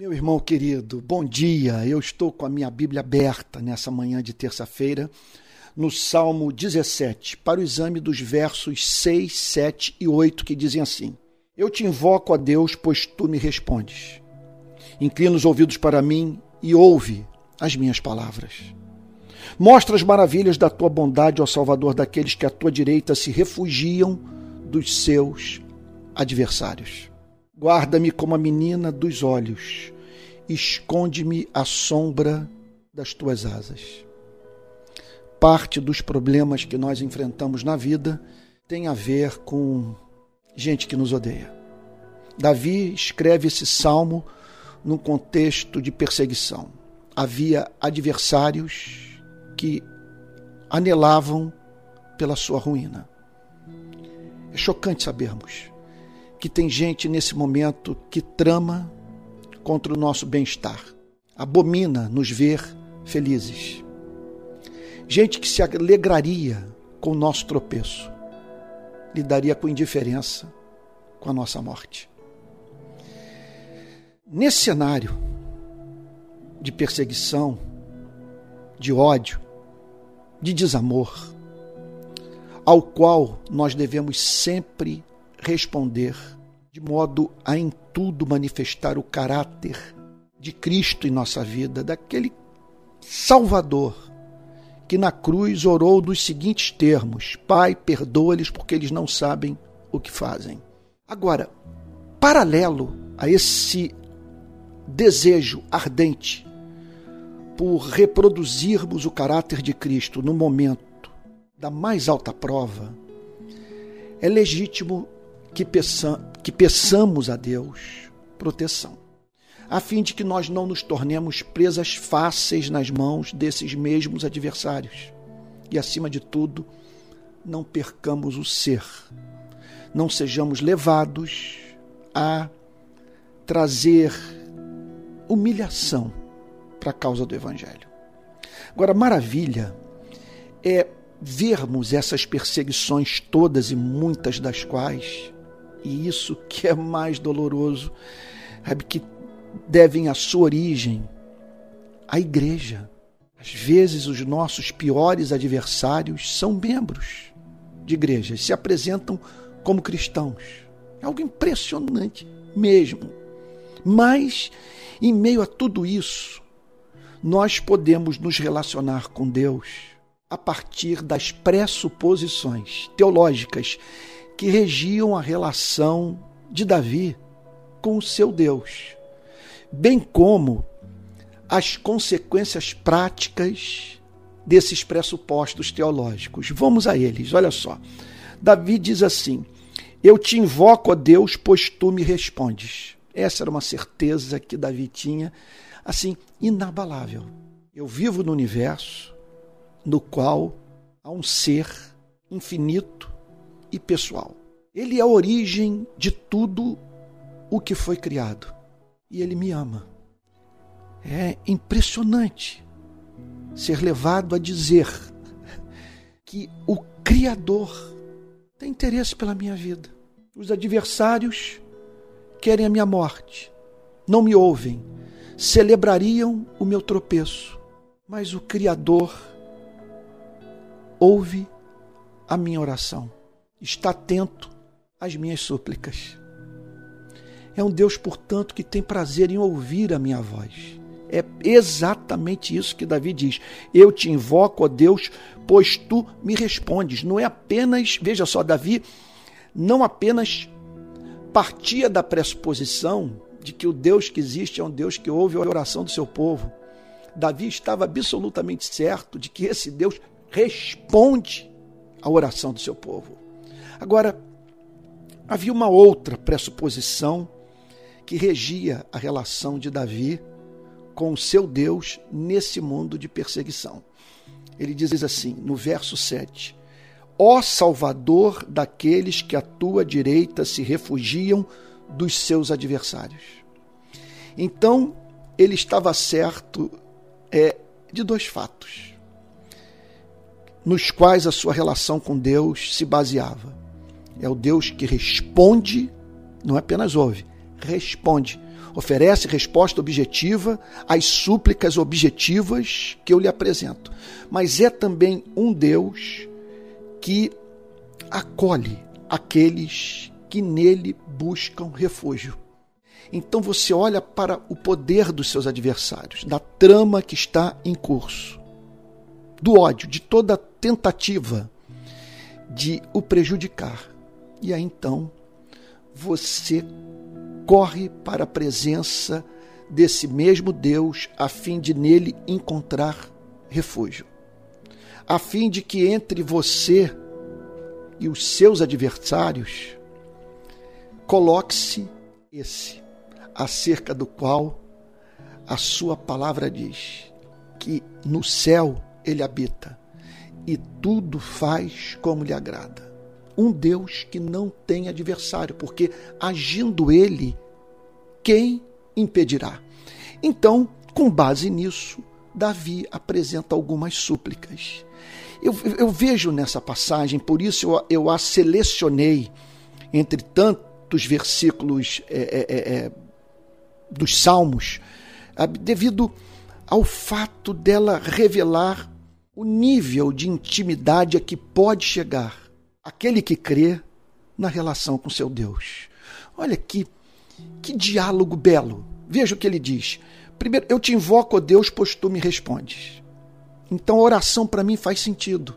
Meu irmão querido, bom dia. Eu estou com a minha Bíblia aberta nessa manhã de terça-feira, no Salmo 17, para o exame dos versos 6, 7 e 8, que dizem assim: Eu te invoco a Deus, pois tu me respondes. Inclina os ouvidos para mim e ouve as minhas palavras. Mostra as maravilhas da tua bondade, ó Salvador, daqueles que à tua direita se refugiam dos seus adversários. Guarda-me como a menina dos olhos, esconde-me à sombra das tuas asas. Parte dos problemas que nós enfrentamos na vida tem a ver com gente que nos odeia. Davi escreve esse salmo num contexto de perseguição. Havia adversários que anelavam pela sua ruína. É chocante sabermos que tem gente nesse momento que trama contra o nosso bem-estar, abomina nos ver felizes. Gente que se alegraria com o nosso tropeço, lidaria com indiferença com a nossa morte. Nesse cenário de perseguição, de ódio, de desamor, ao qual nós devemos sempre responder de modo a em tudo manifestar o caráter de Cristo em nossa vida, daquele Salvador que na cruz orou dos seguintes termos: Pai, perdoa-lhes porque eles não sabem o que fazem. Agora, paralelo a esse desejo ardente por reproduzirmos o caráter de Cristo no momento da mais alta prova, é legítimo que, peça, que peçamos a Deus proteção, a fim de que nós não nos tornemos presas fáceis nas mãos desses mesmos adversários. E, acima de tudo, não percamos o ser, não sejamos levados a trazer humilhação para a causa do Evangelho. Agora, maravilha é vermos essas perseguições todas e muitas das quais e isso que é mais doloroso, sabe, que devem a sua origem à igreja. Às vezes, os nossos piores adversários são membros de igrejas, se apresentam como cristãos. É algo impressionante mesmo. Mas, em meio a tudo isso, nós podemos nos relacionar com Deus a partir das pressuposições teológicas que regiam a relação de Davi com o seu Deus, bem como as consequências práticas desses pressupostos teológicos. Vamos a eles, olha só. Davi diz assim: Eu te invoco a Deus, pois tu me respondes. Essa era uma certeza que Davi tinha, assim, inabalável. Eu vivo no universo no qual há um ser infinito e pessoal. Ele é a origem de tudo o que foi criado. E ele me ama. É impressionante ser levado a dizer que o Criador tem interesse pela minha vida. Os adversários querem a minha morte, não me ouvem, celebrariam o meu tropeço, mas o Criador ouve a minha oração está atento às minhas súplicas. É um Deus, portanto, que tem prazer em ouvir a minha voz. É exatamente isso que Davi diz. Eu te invoco, ó Deus, pois tu me respondes. Não é apenas, veja só, Davi não apenas partia da pressuposição de que o Deus que existe é um Deus que ouve a oração do seu povo. Davi estava absolutamente certo de que esse Deus responde à oração do seu povo. Agora, havia uma outra pressuposição que regia a relação de Davi com o seu Deus nesse mundo de perseguição. Ele diz assim, no verso 7: Ó Salvador daqueles que à tua direita se refugiam dos seus adversários. Então, ele estava certo é, de dois fatos, nos quais a sua relação com Deus se baseava. É o Deus que responde, não apenas ouve, responde. oferece resposta objetiva às súplicas objetivas que eu lhe apresento. Mas é também um Deus que acolhe aqueles que nele buscam refúgio. Então você olha para o poder dos seus adversários, da trama que está em curso, do ódio, de toda tentativa de o prejudicar. E aí então você corre para a presença desse mesmo Deus a fim de nele encontrar refúgio. A fim de que entre você e os seus adversários coloque-se esse acerca do qual a sua palavra diz que no céu ele habita e tudo faz como lhe agrada. Um Deus que não tem adversário, porque agindo ele, quem impedirá? Então, com base nisso, Davi apresenta algumas súplicas. Eu, eu vejo nessa passagem, por isso eu, eu a selecionei entre tantos versículos é, é, é, é dos Salmos, devido ao fato dela revelar o nível de intimidade a que pode chegar aquele que crê na relação com seu Deus. Olha que, que diálogo belo. Veja o que ele diz. Primeiro, eu te invoco, ó Deus, pois tu me respondes. Então a oração para mim faz sentido.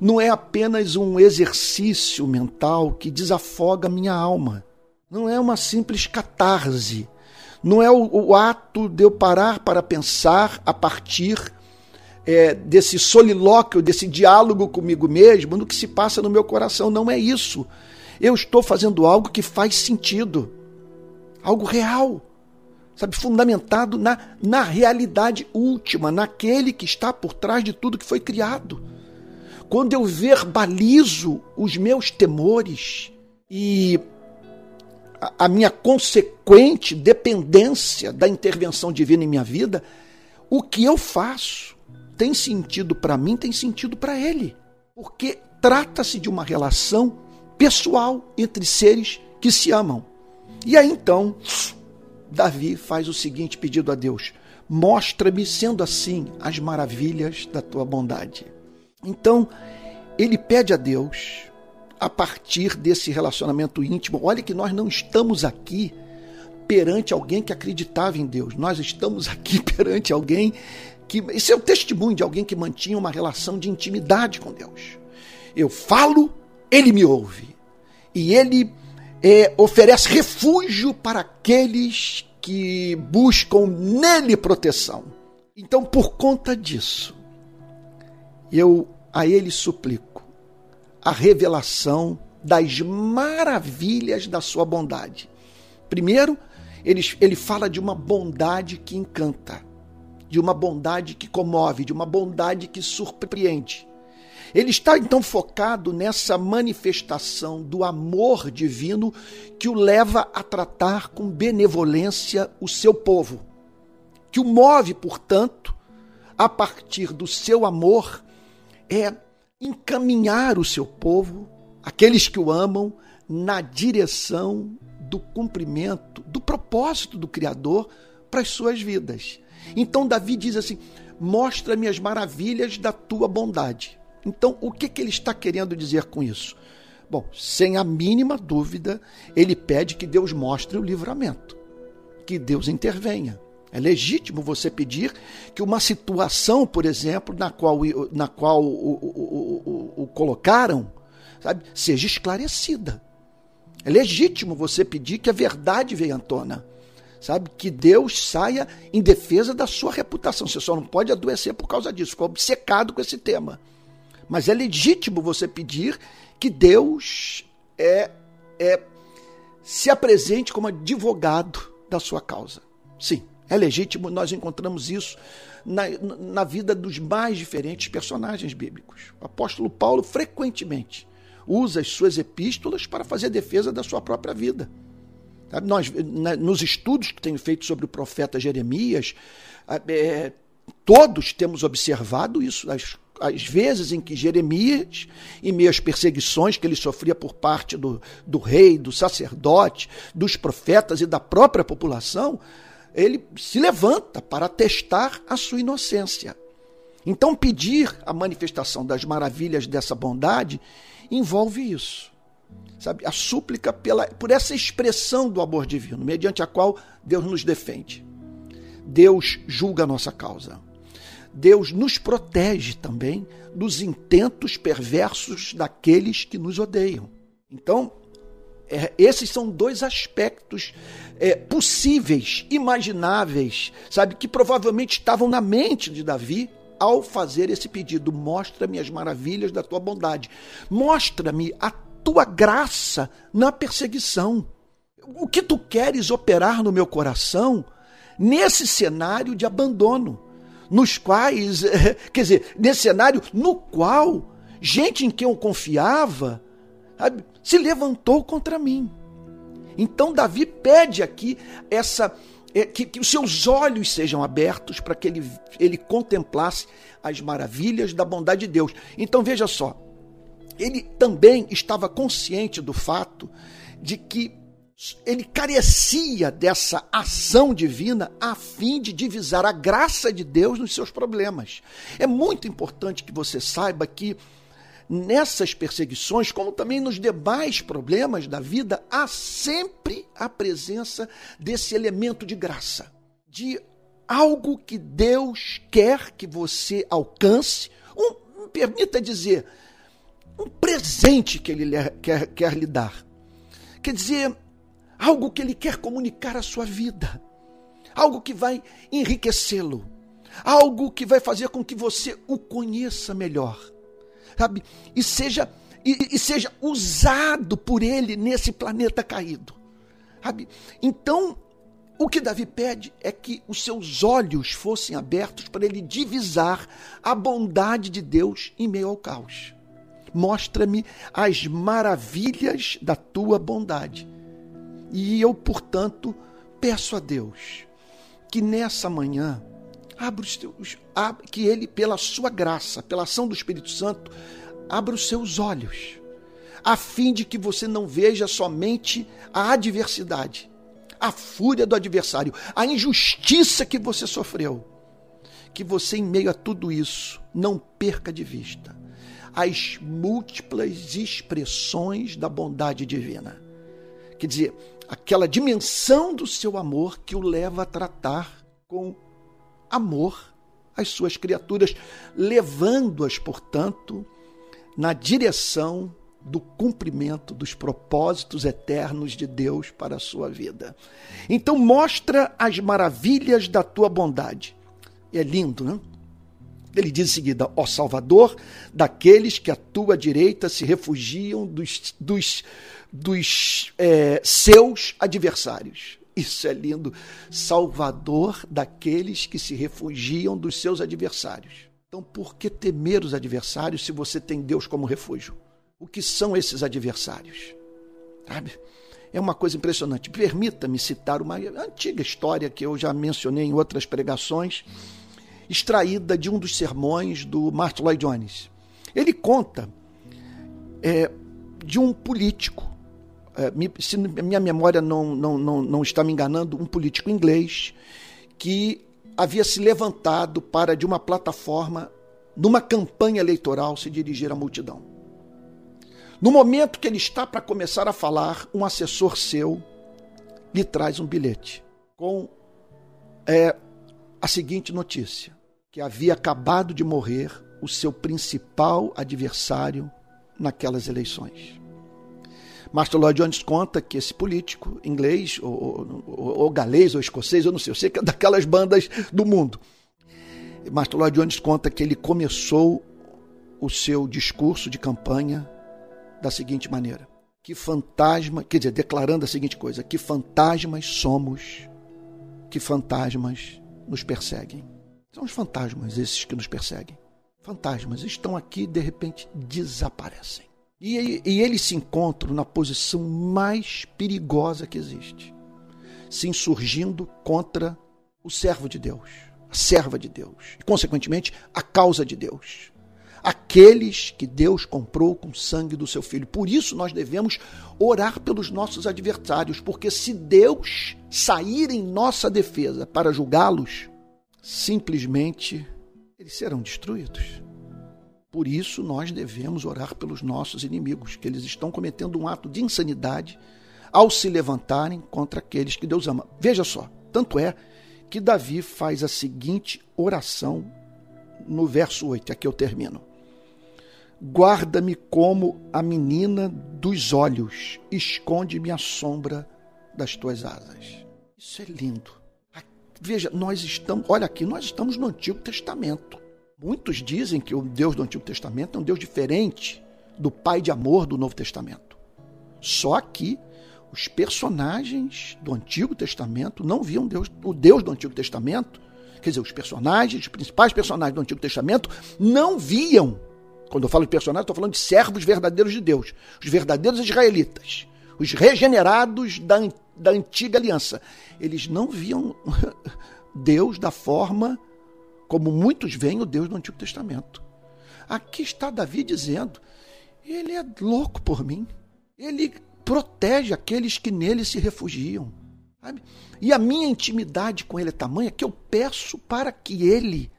Não é apenas um exercício mental que desafoga minha alma. Não é uma simples catarse não é o, o ato de eu parar para pensar a partir é, desse solilóquio, desse diálogo comigo mesmo, no que se passa no meu coração. Não é isso. Eu estou fazendo algo que faz sentido, algo real, sabe, fundamentado na, na realidade última, naquele que está por trás de tudo que foi criado. Quando eu verbalizo os meus temores e a minha consequente dependência da intervenção divina em minha vida, o que eu faço tem sentido para mim, tem sentido para ele. Porque trata-se de uma relação pessoal entre seres que se amam. E aí então, Davi faz o seguinte pedido a Deus: Mostra-me, sendo assim, as maravilhas da tua bondade. Então, ele pede a Deus a partir desse relacionamento íntimo. Olha que nós não estamos aqui perante alguém que acreditava em Deus. Nós estamos aqui perante alguém que. Esse é o testemunho de alguém que mantinha uma relação de intimidade com Deus. Eu falo, ele me ouve. E ele é, oferece refúgio para aqueles que buscam nele proteção. Então, por conta disso, eu a ele suplico a revelação das maravilhas da sua bondade. Primeiro, ele, ele fala de uma bondade que encanta, de uma bondade que comove, de uma bondade que surpreende. Ele está então focado nessa manifestação do amor divino que o leva a tratar com benevolência o seu povo, que o move, portanto, a partir do seu amor, é encaminhar o seu povo, aqueles que o amam, na direção do cumprimento, do propósito do Criador para as suas vidas. Então Davi diz assim: mostra-me as maravilhas da tua bondade. Então, o que, que ele está querendo dizer com isso? Bom, sem a mínima dúvida, ele pede que Deus mostre o livramento, que Deus intervenha. É legítimo você pedir que uma situação, por exemplo, na qual, na qual o, o, o, o colocaram, sabe, seja esclarecida. É legítimo você pedir que a verdade venha à tona. Sabe? Que Deus saia em defesa da sua reputação. Você só não pode adoecer por causa disso. Ficou obcecado com esse tema. Mas é legítimo você pedir que Deus é, é, se apresente como advogado da sua causa. Sim. É legítimo, nós encontramos isso na, na vida dos mais diferentes personagens bíblicos. O apóstolo Paulo frequentemente usa as suas epístolas para fazer defesa da sua própria vida. Nós, nos estudos que tenho feito sobre o profeta Jeremias, é, todos temos observado isso, as, as vezes em que Jeremias, em meio às perseguições que ele sofria por parte do, do rei, do sacerdote, dos profetas e da própria população, ele se levanta para testar a sua inocência. Então, pedir a manifestação das maravilhas dessa bondade envolve isso. Sabe? A súplica pela, por essa expressão do amor divino, mediante a qual Deus nos defende. Deus julga a nossa causa. Deus nos protege também dos intentos perversos daqueles que nos odeiam. Então, é, esses são dois aspectos é, possíveis, imagináveis, sabe, que provavelmente estavam na mente de Davi ao fazer esse pedido. Mostra-me as maravilhas da tua bondade. Mostra-me a tua graça na perseguição. O que tu queres operar no meu coração nesse cenário de abandono, nos quais, quer dizer, nesse cenário no qual gente em quem eu confiava se levantou contra mim. Então Davi pede aqui essa é, que, que, os seus olhos sejam abertos para que ele, ele contemplasse as maravilhas da bondade de Deus. Então veja só, ele também estava consciente do fato de que ele carecia dessa ação divina a fim de divisar a graça de Deus nos seus problemas. É muito importante que você saiba que nessas perseguições, como também nos demais problemas da vida, há sempre a presença desse elemento de graça, de algo que Deus quer que você alcance, um, permita dizer, um presente que Ele quer, quer lhe dar. Quer dizer, algo que Ele quer comunicar à sua vida, algo que vai enriquecê-lo, algo que vai fazer com que você o conheça melhor sabe? E seja, e, e seja usado por ele nesse planeta caído. Sabe? Então, o que Davi pede é que os seus olhos fossem abertos para ele divisar a bondade de Deus em meio ao caos. Mostra-me as maravilhas da tua bondade. E eu, portanto, peço a Deus que nessa manhã Abra os teus, que Ele, pela sua graça, pela ação do Espírito Santo, abra os seus olhos, a fim de que você não veja somente a adversidade, a fúria do adversário, a injustiça que você sofreu. Que você, em meio a tudo isso, não perca de vista as múltiplas expressões da bondade divina. Quer dizer, aquela dimensão do seu amor que o leva a tratar com amor às suas criaturas, levando-as, portanto, na direção do cumprimento dos propósitos eternos de Deus para a sua vida. Então, mostra as maravilhas da tua bondade. É lindo, né? Ele diz em seguida: Ó Salvador, daqueles que à tua direita se refugiam dos, dos, dos é, seus adversários. Isso é lindo. Salvador daqueles que se refugiam dos seus adversários. Então, por que temer os adversários se você tem Deus como refúgio? O que são esses adversários? Sabe? É uma coisa impressionante. Permita-me citar uma antiga história que eu já mencionei em outras pregações, extraída de um dos sermões do Martin Lloyd Jones. Ele conta é, de um político é, se minha memória não, não, não, não está me enganando, um político inglês que havia se levantado para, de uma plataforma, numa campanha eleitoral, se dirigir à multidão. No momento que ele está para começar a falar, um assessor seu lhe traz um bilhete com é, a seguinte notícia: que havia acabado de morrer o seu principal adversário naquelas eleições. Master Lloyd Jones conta que esse político inglês, ou, ou, ou galês, ou escocês, eu não sei, eu sei que é daquelas bandas do mundo. Master Lloyd Jones conta que ele começou o seu discurso de campanha da seguinte maneira: Que fantasma, quer dizer, declarando a seguinte coisa: Que fantasmas somos, que fantasmas nos perseguem. São os fantasmas esses que nos perseguem. Fantasmas estão aqui e de repente desaparecem. E, e eles se encontram na posição mais perigosa que existe, se insurgindo contra o servo de Deus, a serva de Deus, e, consequentemente, a causa de Deus. Aqueles que Deus comprou com o sangue do seu filho. Por isso nós devemos orar pelos nossos adversários, porque se Deus sair em nossa defesa para julgá-los, simplesmente eles serão destruídos. Por isso nós devemos orar pelos nossos inimigos, que eles estão cometendo um ato de insanidade ao se levantarem contra aqueles que Deus ama. Veja só, tanto é que Davi faz a seguinte oração no verso 8, aqui eu termino. Guarda-me como a menina dos olhos, esconde-me a sombra das tuas asas. Isso é lindo. Veja, nós estamos, olha aqui, nós estamos no Antigo Testamento. Muitos dizem que o Deus do Antigo Testamento é um Deus diferente do Pai de amor do Novo Testamento. Só que os personagens do Antigo Testamento não viam Deus, o Deus do Antigo Testamento, quer dizer, os personagens, os principais personagens do Antigo Testamento, não viam. Quando eu falo de personagens, estou falando de servos verdadeiros de Deus, os verdadeiros israelitas, os regenerados da, da antiga aliança. Eles não viam Deus da forma como muitos veem o Deus do Antigo Testamento. Aqui está Davi dizendo: Ele é louco por mim. Ele protege aqueles que nele se refugiam. Sabe? E a minha intimidade com ele é tamanha que eu peço para que ele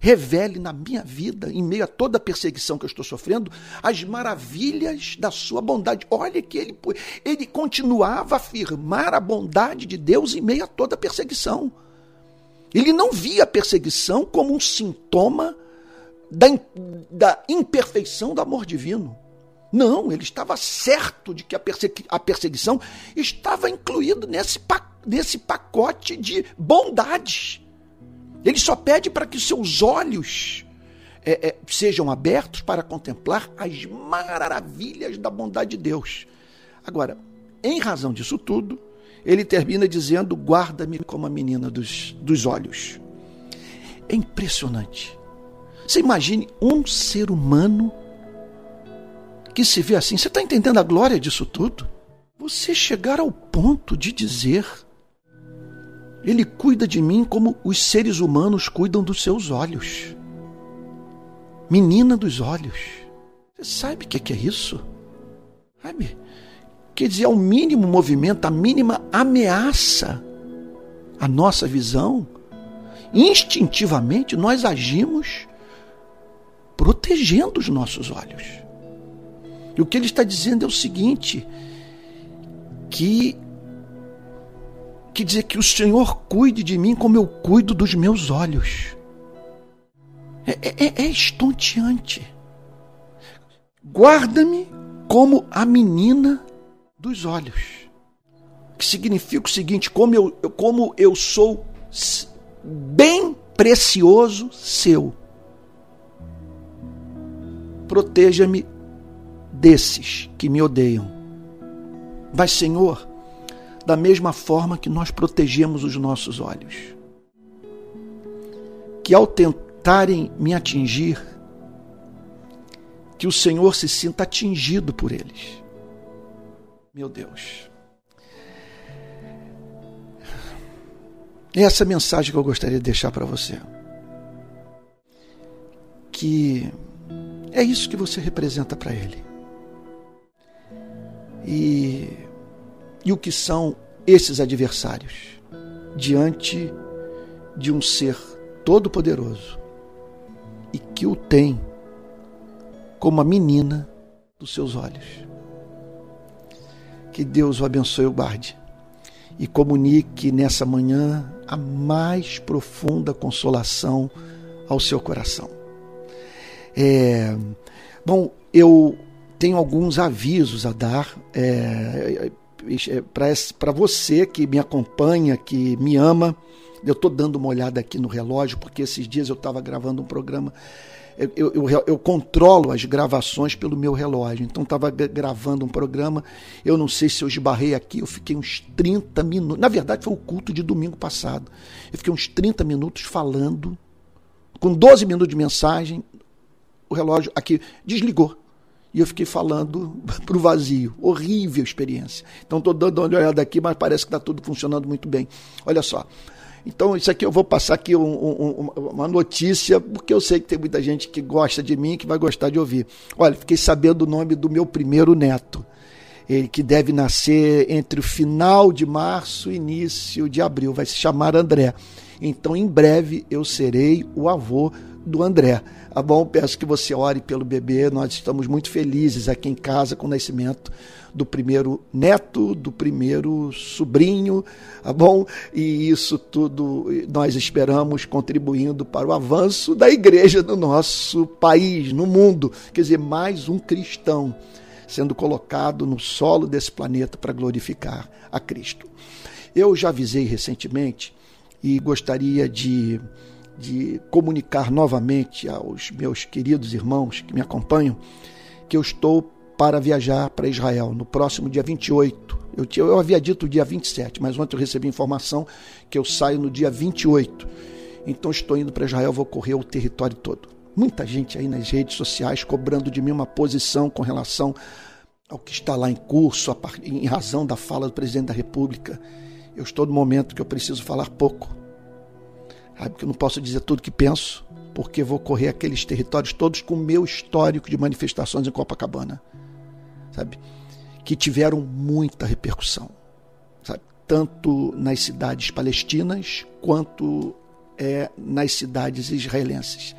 revele na minha vida, em meio a toda a perseguição que eu estou sofrendo, as maravilhas da sua bondade. Olha que ele, ele continuava a afirmar a bondade de Deus em meio a toda a perseguição. Ele não via a perseguição como um sintoma da, da imperfeição do amor divino. Não, ele estava certo de que a, persegui a perseguição estava incluída nesse, pa nesse pacote de bondades. Ele só pede para que seus olhos é, é, sejam abertos para contemplar as maravilhas da bondade de Deus. Agora, em razão disso tudo, ele termina dizendo: Guarda-me como a menina dos, dos olhos. É impressionante. Você imagine um ser humano que se vê assim. Você está entendendo a glória disso tudo? Você chegar ao ponto de dizer: Ele cuida de mim como os seres humanos cuidam dos seus olhos. Menina dos olhos. Você sabe o que é isso? Sabe? Quer dizer, ao mínimo movimento, a mínima ameaça à nossa visão, instintivamente nós agimos protegendo os nossos olhos. E o que ele está dizendo é o seguinte: que que dizer que o Senhor cuide de mim como eu cuido dos meus olhos. É, é, é estonteante. Guarda-me como a menina dos olhos. Que significa o seguinte: como eu, como eu sou bem precioso seu. Proteja-me desses que me odeiam. Mas, Senhor, da mesma forma que nós protegemos os nossos olhos, que ao tentarem me atingir, que o Senhor se sinta atingido por eles. Meu Deus. É essa mensagem que eu gostaria de deixar para você. Que é isso que você representa para Ele. E, e o que são esses adversários diante de um ser todo-poderoso e que o tem como a menina dos seus olhos. Que Deus o abençoe o guarde e comunique nessa manhã a mais profunda consolação ao seu coração. É, bom, eu tenho alguns avisos a dar é, para você que me acompanha, que me ama. Eu estou dando uma olhada aqui no relógio, porque esses dias eu estava gravando um programa. Eu, eu, eu, controlo as gravações pelo meu relógio. Então estava gravando um programa. Eu não sei se eu esbarrei aqui, eu fiquei uns 30 minutos. Na verdade, foi o culto de domingo passado. Eu fiquei uns 30 minutos falando, com 12 minutos de mensagem. O relógio aqui desligou e eu fiquei falando para o vazio. Horrível experiência. Então estou dando uma olhada aqui, mas parece que está tudo funcionando muito bem. Olha só, Então, isso aqui eu vou passar aqui um, um, uma notícia, porque eu sei que tem muita gente que gosta de mim, que vai gostar de ouvir. Olha, fiquei sabendo o nome do meu primeiro neto, ele que deve nascer entre o final de março e início de abril, vai se chamar André. Então, em breve, eu serei o avô do André. Tá bom? Peço que você ore pelo bebê. Nós estamos muito felizes aqui em casa com o nascimento do primeiro neto, do primeiro sobrinho, tá bom? E isso tudo nós esperamos contribuindo para o avanço da igreja no nosso país, no mundo. Quer dizer, mais um cristão sendo colocado no solo desse planeta para glorificar a Cristo. Eu já avisei recentemente e gostaria de de comunicar novamente aos meus queridos irmãos que me acompanham que eu estou para viajar para Israel no próximo dia 28. Eu, tinha, eu havia dito dia 27, mas ontem eu recebi informação que eu saio no dia 28. Então estou indo para Israel, vou correr o território todo. Muita gente aí nas redes sociais cobrando de mim uma posição com relação ao que está lá em curso, em razão da fala do presidente da República. Eu estou no momento que eu preciso falar pouco Sabe que eu não posso dizer tudo que penso, porque vou correr aqueles territórios todos com o meu histórico de manifestações em Copacabana. Sabe? Que tiveram muita repercussão. Sabe? Tanto nas cidades palestinas quanto é, nas cidades israelenses.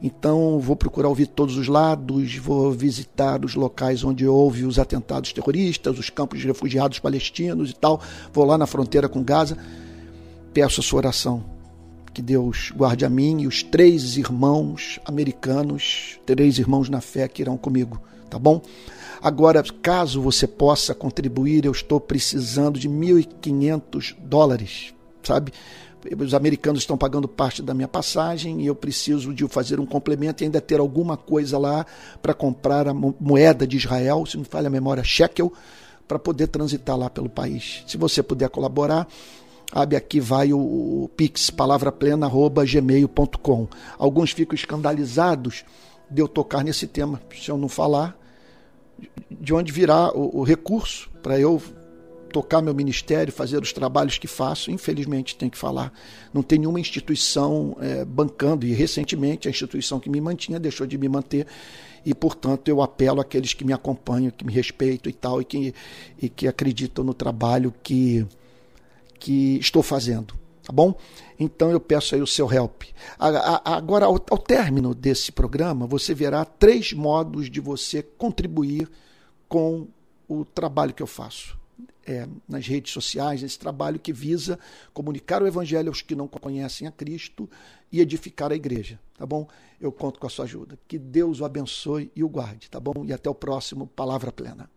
Então, vou procurar ouvir todos os lados, vou visitar os locais onde houve os atentados terroristas, os campos de refugiados palestinos e tal. Vou lá na fronteira com Gaza. Peço a sua oração que Deus guarde a mim e os três irmãos americanos, três irmãos na fé que irão comigo, tá bom? Agora, caso você possa contribuir, eu estou precisando de 1.500 dólares, sabe? Os americanos estão pagando parte da minha passagem e eu preciso de fazer um complemento e ainda ter alguma coisa lá para comprar a moeda de Israel, se não falha a memória, shekel, para poder transitar lá pelo país. Se você puder colaborar, Sabe, aqui vai o, o pix, palavraplena.gmail.com. Alguns ficam escandalizados de eu tocar nesse tema, se eu não falar, de onde virá o, o recurso para eu tocar meu ministério, fazer os trabalhos que faço, infelizmente tem que falar. Não tem nenhuma instituição é, bancando, e recentemente a instituição que me mantinha deixou de me manter, e portanto eu apelo àqueles que me acompanham, que me respeitam e tal, e que, e que acreditam no trabalho que que estou fazendo, tá bom? Então eu peço aí o seu help. Agora, ao, término desse programa, você verá três modos de você contribuir com o trabalho que eu faço. É, nas redes sociais, esse trabalho que visa comunicar o Evangelho aos que não conhecem a Cristo e edificar a igreja, tá bom? Eu conto com a sua ajuda. Que Deus o abençoe e o guarde, tá bom? E até o próximo Palavra Plena.